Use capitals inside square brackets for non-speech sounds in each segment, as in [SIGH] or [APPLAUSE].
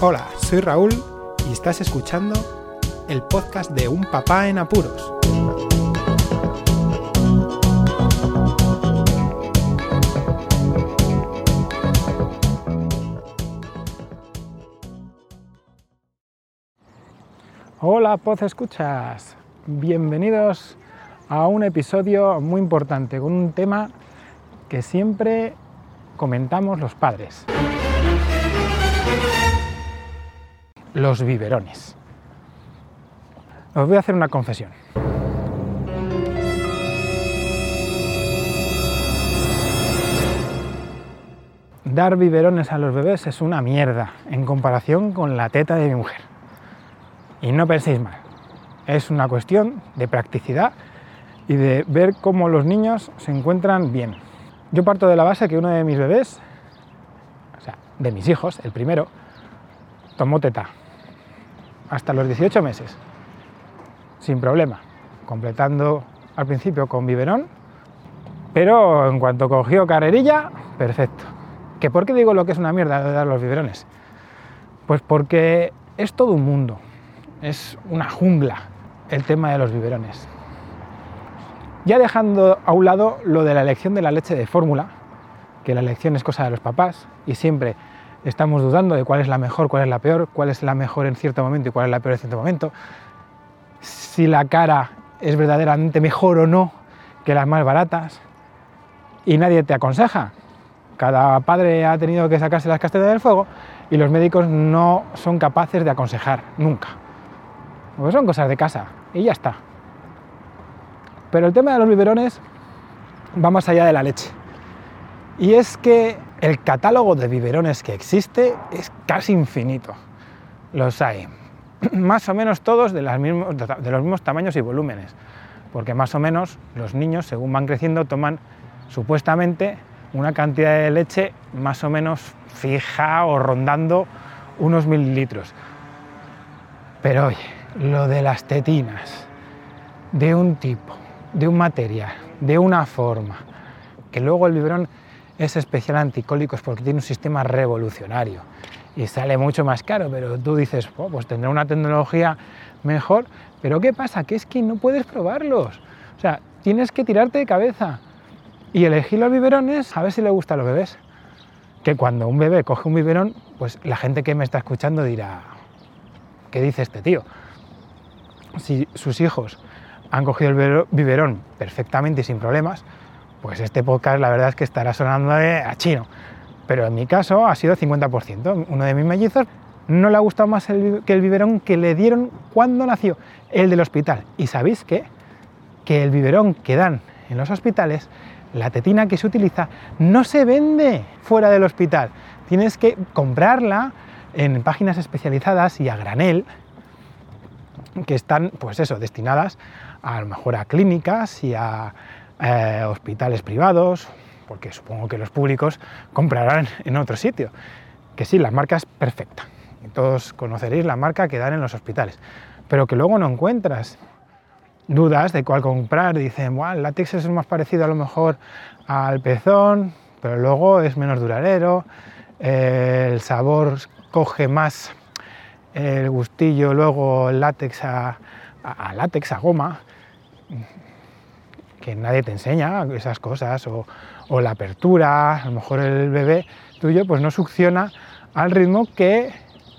Hola, soy Raúl y estás escuchando el podcast de Un Papá en Apuros. Hola, Poz Escuchas. Bienvenidos a un episodio muy importante con un tema que siempre comentamos los padres. Los biberones. Os voy a hacer una confesión. Dar biberones a los bebés es una mierda en comparación con la teta de mi mujer. Y no penséis mal, es una cuestión de practicidad y de ver cómo los niños se encuentran bien. Yo parto de la base que uno de mis bebés, o sea, de mis hijos, el primero, tomó teta hasta los 18 meses, sin problema, completando al principio con biberón, pero en cuanto cogió carrerilla, perfecto. ¿Que ¿Por qué digo lo que es una mierda de dar los biberones? Pues porque es todo un mundo, es una jungla el tema de los biberones. Ya dejando a un lado lo de la elección de la leche de fórmula, que la elección es cosa de los papás y siempre estamos dudando de cuál es la mejor, cuál es la peor, cuál es la mejor en cierto momento y cuál es la peor en cierto momento, si la cara es verdaderamente mejor o no que las más baratas y nadie te aconseja. Cada padre ha tenido que sacarse las castañas del fuego y los médicos no son capaces de aconsejar nunca. Porque son cosas de casa y ya está. Pero el tema de los biberones va más allá de la leche. Y es que el catálogo de biberones que existe es casi infinito. Los hay [CLEARS THROAT] más o menos todos de, los mismos tamaños y volúmenes, porque más o menos los niños, según van creciendo, toman supuestamente una cantidad de leche más o menos fija o rondando unos mililitros. Pero oye, lo de las tetinas, de un tipo, de un material, de una forma, que luego el biberón es especial anticólicos porque tiene un sistema revolucionario y sale mucho más caro, pero tú dices, oh, pues tendrá una tecnología mejor, pero ¿qué pasa? Que es que no puedes probarlos. O sea, tienes que tirarte de cabeza y elegir los biberones a ver si le gusta a los bebés. Que cuando un bebé coge un biberón, pues la gente que me está escuchando dirá, ¿qué dice este tío? Si sus hijos han cogido el biberón perfectamente y sin problemas, pues este podcast la verdad es que estará sonando a chino. Pero en mi caso ha sido 50%. Uno de mis mellizos no le ha gustado más el, que el biberón que le dieron cuando nació, el del hospital. ¿Y sabéis qué? Que el biberón que dan en los hospitales, la tetina que se utiliza, no se vende fuera del hospital. Tienes que comprarla en páginas especializadas y a granel, que están, pues eso, destinadas a lo mejor a clínicas y a eh, hospitales privados, porque supongo que los públicos comprarán en otro sitio. Que sí, la marca es perfecta. Y todos conoceréis la marca que dan en los hospitales. Pero que luego no encuentras dudas de cuál comprar. Dicen, bueno, el látex es más parecido a lo mejor al pezón, pero luego es menos duradero. Eh, el sabor coge más el gustillo, luego el látex a, a látex, a goma que nadie te enseña esas cosas, o, la apertura, a lo mejor el bebé tuyo pues no succiona al ritmo que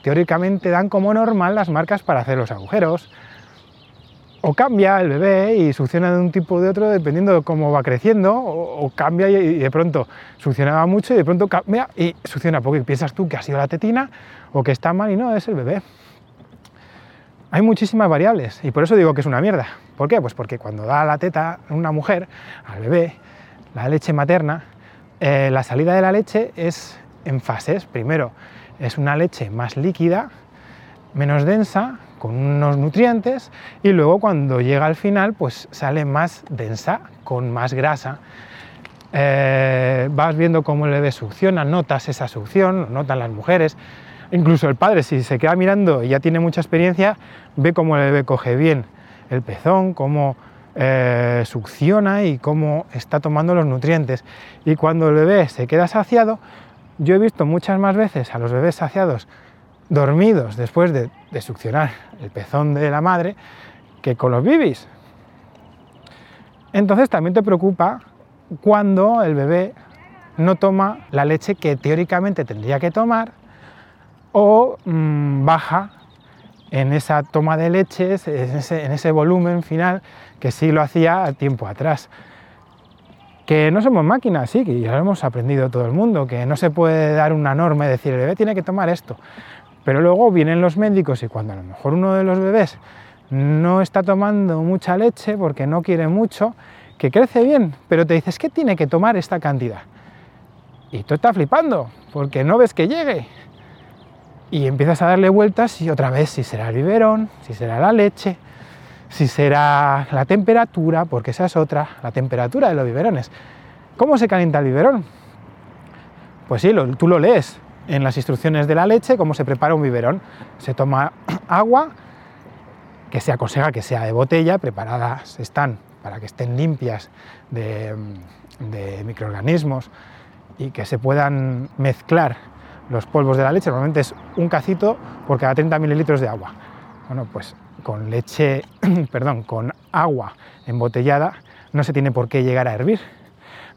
teóricamente dan como normal las marcas para hacer los agujeros, o cambia el bebé y succiona de un tipo o de otro dependiendo de cómo va creciendo, o, cambia y, de pronto succionaba mucho y de pronto cambia y succiona poco y piensas tú que ha sido la tetina o que está mal y no, es el bebé. Hay muchísimas variables y por eso digo que es una mierda. ¿Por qué? Pues porque cuando da la teta una mujer al bebé, la leche materna, eh, la salida de la leche es en fases. Primero es una leche más líquida, menos densa, con unos nutrientes, y luego cuando llega al final, pues sale más densa, con más grasa. Eh, vas viendo cómo el bebé succiona, notas esa succión, notan las mujeres, Incluso el padre, si se queda mirando y ya tiene mucha experiencia, ve cómo el bebé coge bien el pezón, cómo eh, succiona y cómo está tomando los nutrientes. Y cuando el bebé se queda saciado, yo he visto muchas más veces a los bebés saciados dormidos después de, de succionar el pezón de la madre que con los bibis. Entonces también te preocupa cuando el bebé no toma la leche que teóricamente tendría que tomar o mm, baja en esa toma de leches, en ese, en ese volumen final que sí lo hacía tiempo atrás. Que no somos máquinas, sí, que ya lo hemos aprendido todo el mundo, que no se puede dar una norma y decir el bebé tiene que tomar esto. Pero luego vienen los médicos y cuando a lo mejor uno de los bebés no está tomando mucha leche porque no quiere mucho, que crece bien, pero te dices que tiene que tomar esta cantidad. Y tú estás flipando, porque no ves que llegue. Y empiezas a darle vueltas y otra vez si será el biberón, si será la leche, si será la temperatura, porque esa es otra, la temperatura de los biberones. ¿Cómo se calienta el biberón? Pues sí, tú lo lees en las instrucciones de la leche, cómo se prepara un biberón. Se toma [CLEARS THROAT] agua, que se aconseja que sea de botella, preparadas están para que estén limpias de, de microorganismos y que se puedan mezclar los polvos de la leche, normalmente es un cacito por cada 30 mililitros de agua. Bueno, pues con leche, [CLEARS THROAT] perdón, con agua embotellada no se tiene por qué llegar a hervir.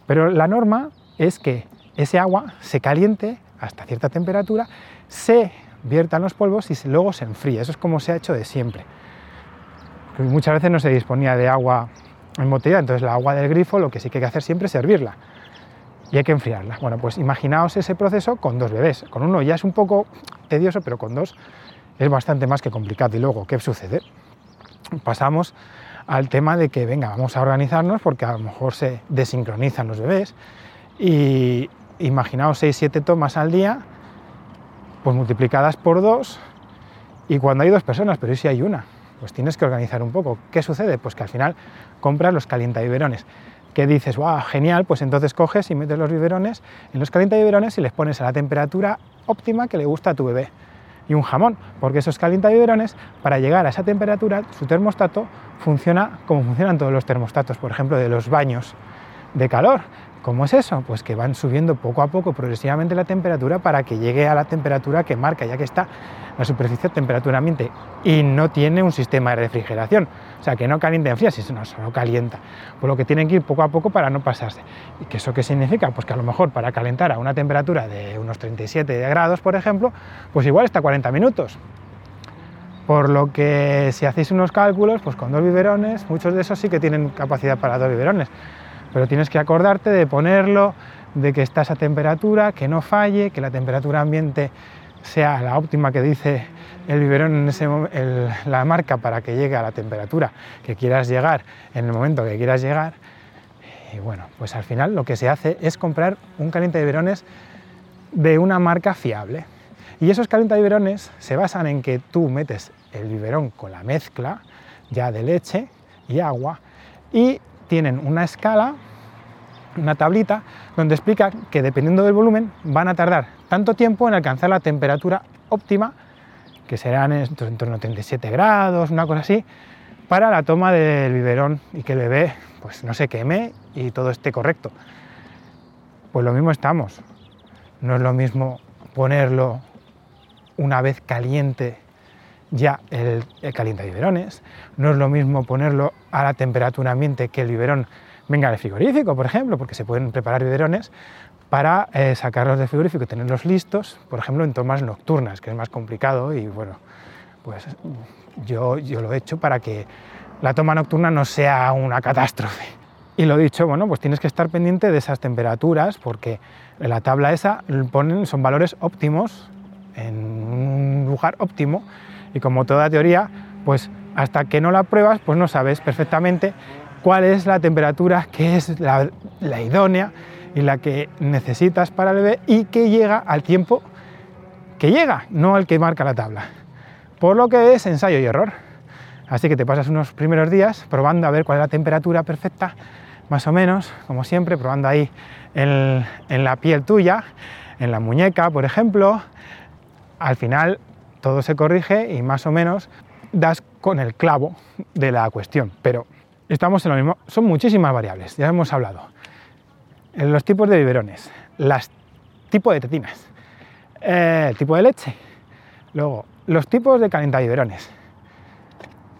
Pero la norma es que ese agua se caliente hasta cierta temperatura, se viertan los polvos y luego se enfríe. Eso es como se ha hecho de siempre. Muchas veces no se disponía de agua embotellada, entonces la agua del grifo lo que sí que hay que hacer siempre es hervirla y hay que enfriarla. Bueno, pues imaginaos ese proceso con dos bebés. Con uno ya es un poco tedioso, pero con dos es bastante más que complicado. Y luego, ¿qué sucede? Pasamos al tema de que, venga, vamos a organizarnos porque a lo mejor se desincronizan los bebés y imaginaos 6-7 tomas al día, pues multiplicadas por dos y cuando hay dos personas, pero ¿y si hay una? Pues tienes que organizar un poco. ¿Qué sucede? Pues que al final compras los calientabiberones que dices, wow, genial, pues entonces coges y metes los biberones en los calientabiberones y les pones a la temperatura óptima que le gusta a tu bebé. Y un jamón, porque esos calientabiberones, para llegar a esa temperatura, su termostato funciona como funcionan todos los termostatos, por ejemplo, de los baños de calor. ¿Cómo es eso? Pues que van subiendo poco a poco progresivamente la temperatura para que llegue a la temperatura que marca, ya que está la superficie a temperatura ambiente y no tiene un sistema de refrigeración. O sea, que no calienta en fría, sino solo calienta. Por lo que tienen que ir poco a poco para no pasarse. ¿Y qué eso qué significa? Pues que a lo mejor para calentar a una temperatura de unos 37 grados, por ejemplo, pues igual está 40 minutos. Por lo que si hacéis unos cálculos, pues con dos biberones, muchos de esos sí que tienen capacidad para dos biberones. Pero tienes que acordarte de ponerlo, de que está esa temperatura, que no falle, que la temperatura ambiente sea la óptima que dice el biberón en la marca para que llegue a la temperatura que quieras llegar en el momento que quieras llegar. Y bueno, pues al final lo que se hace es comprar un caliente de biberones de una marca fiable. Y esos caliente de biberones se basan en que tú metes el biberón con la mezcla ya de leche y agua y tienen una escala una tablita donde explica que dependiendo del volumen van a tardar tanto tiempo en alcanzar la temperatura óptima, que serán en torno a 37 grados, una cosa así, para la toma del biberón y que el bebé pues, no se queme y todo esté correcto. Pues lo mismo estamos. No es lo mismo ponerlo una vez caliente ya el, el calienta biberones, no es lo mismo ponerlo a la temperatura ambiente que el biberón venga del frigorífico, por ejemplo, porque se pueden preparar biberones para eh, sacarlos del frigorífico y tenerlos listos, por ejemplo, en tomas nocturnas, que es más complicado y bueno, pues yo, yo lo he hecho para que la toma nocturna no sea una catástrofe. Y lo dicho, bueno, pues tienes que estar pendiente de esas temperaturas porque la tabla esa ponen, son valores óptimos en un lugar óptimo y como toda teoría, pues hasta que no la pruebas, pues no sabes perfectamente cuál es la temperatura que es la, idónea y la que necesitas para el bebé y que llega al tiempo que llega, no al que marca la tabla. Por lo que es ensayo y error. Así que te pasas unos primeros días probando a ver cuál es la temperatura perfecta, más o menos, como siempre, probando ahí en, en la piel tuya, en la muñeca, por ejemplo. Al final todo se corrige y más o menos das con el clavo de la cuestión, pero estamos en lo mismo. Son muchísimas variables, ya hemos hablado. En los tipos de biberones, las tipos de tetinas, eh, el tipo de leche, Luego, los tipos de calentaviverones.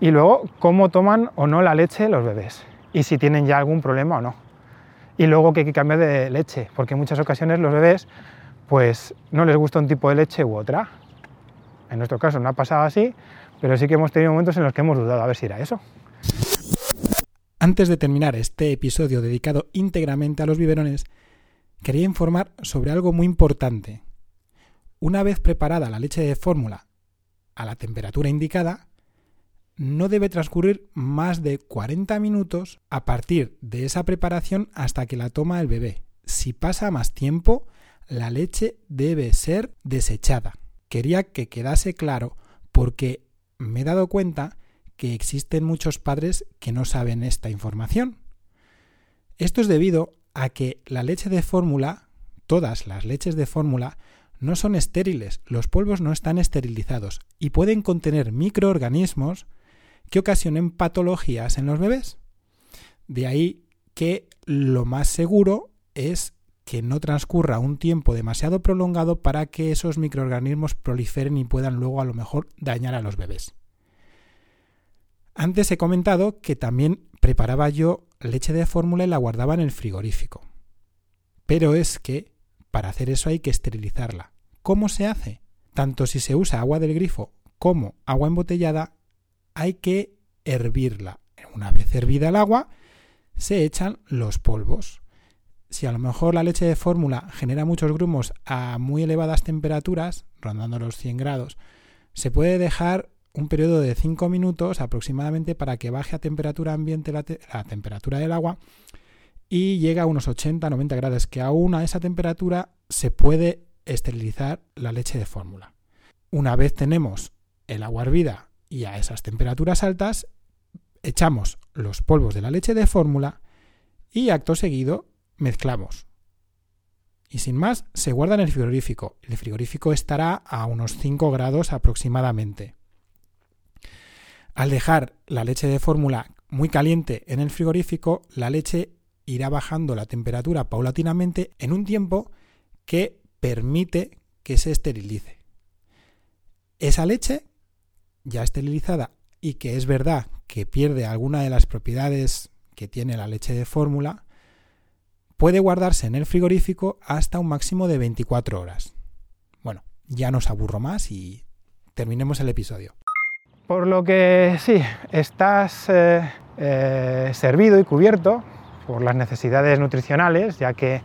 Y luego, cómo toman o no la leche los bebés. Y si tienen ya algún problema o no. Y luego que hay que cambiar de leche, porque en muchas ocasiones los bebés pues no les gusta un tipo de leche u otra. En nuestro caso no ha pasado así, pero sí que hemos tenido momentos en los que hemos dudado a ver si era eso. Antes de terminar este episodio dedicado íntegramente a los biberones, quería informar sobre algo muy importante. Una vez preparada la leche de fórmula a la temperatura indicada, no debe transcurrir más de 40 minutos a partir de esa preparación hasta que la toma el bebé. Si pasa más tiempo, la leche debe ser desechada. Quería que quedase claro porque me he dado cuenta que existen muchos padres que no saben esta información. Esto es debido a que la leche de fórmula, todas las leches de fórmula, no son estériles, los polvos no están esterilizados y pueden contener microorganismos que ocasionen patologías en los bebés. De ahí que lo más seguro es que no transcurra un tiempo demasiado prolongado para que esos microorganismos proliferen y puedan luego a lo mejor dañar a los bebés. Antes he comentado que también preparaba yo leche de fórmula y la guardaba en el frigorífico. Pero es que para hacer eso hay que esterilizarla. ¿Cómo se hace? Tanto si se usa agua del grifo como agua embotellada, hay que hervirla. Una vez hervida el agua, se echan los polvos si a lo mejor la leche de fórmula genera muchos grumos a muy elevadas temperaturas, rondando los 100 grados, se puede dejar un periodo de 5 minutos aproximadamente para que baje a temperatura ambiente la, temperatura del agua y llegue a unos 80-90 grados, que aún a esa temperatura se puede esterilizar la leche de fórmula. Una vez tenemos el agua hervida y a esas temperaturas altas, echamos los polvos de la leche de fórmula y acto seguido mezclamos. Y sin más, se guarda en el frigorífico. El frigorífico estará a unos 5 grados aproximadamente. Al dejar la leche de fórmula muy caliente en el frigorífico, la leche irá bajando la temperatura paulatinamente en un tiempo que permite que se esterilice. Esa leche, ya esterilizada y que es verdad que pierde alguna de las propiedades que tiene la leche de fórmula, puede guardarse en el frigorífico hasta un máximo de 24 horas. Bueno, ya no os aburro más y terminemos el episodio. Por lo que sí, estás eh, eh, servido y cubierto por las necesidades nutricionales, ya que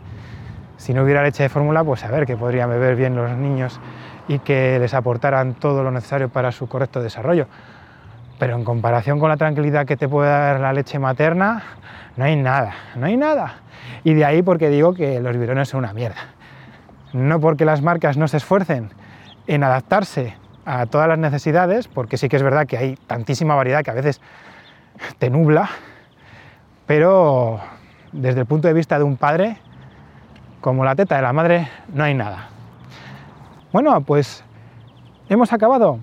si no hubiera leche de fórmula, pues a ver que podrían beber bien los niños y que les aportaran todo lo necesario para su correcto desarrollo. Pero en comparación con la tranquilidad que te puede dar la leche materna, no hay nada, no hay nada. Y de ahí porque digo que los biberones son una mierda. No porque las marcas no se esfuercen en adaptarse a todas las necesidades, porque sí que es verdad que hay tantísima variedad que a veces te nubla, pero desde el punto de vista de un padre, como la teta de la madre, no hay nada. Bueno, pues hemos acabado.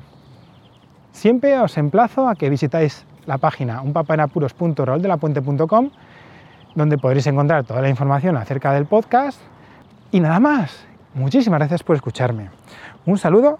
Siempre os emplazo a que visitáis la página unpapaenapuros.raoldelapuente.com donde podréis encontrar toda la información acerca del podcast. Y nada más, muchísimas gracias por escucharme. Un saludo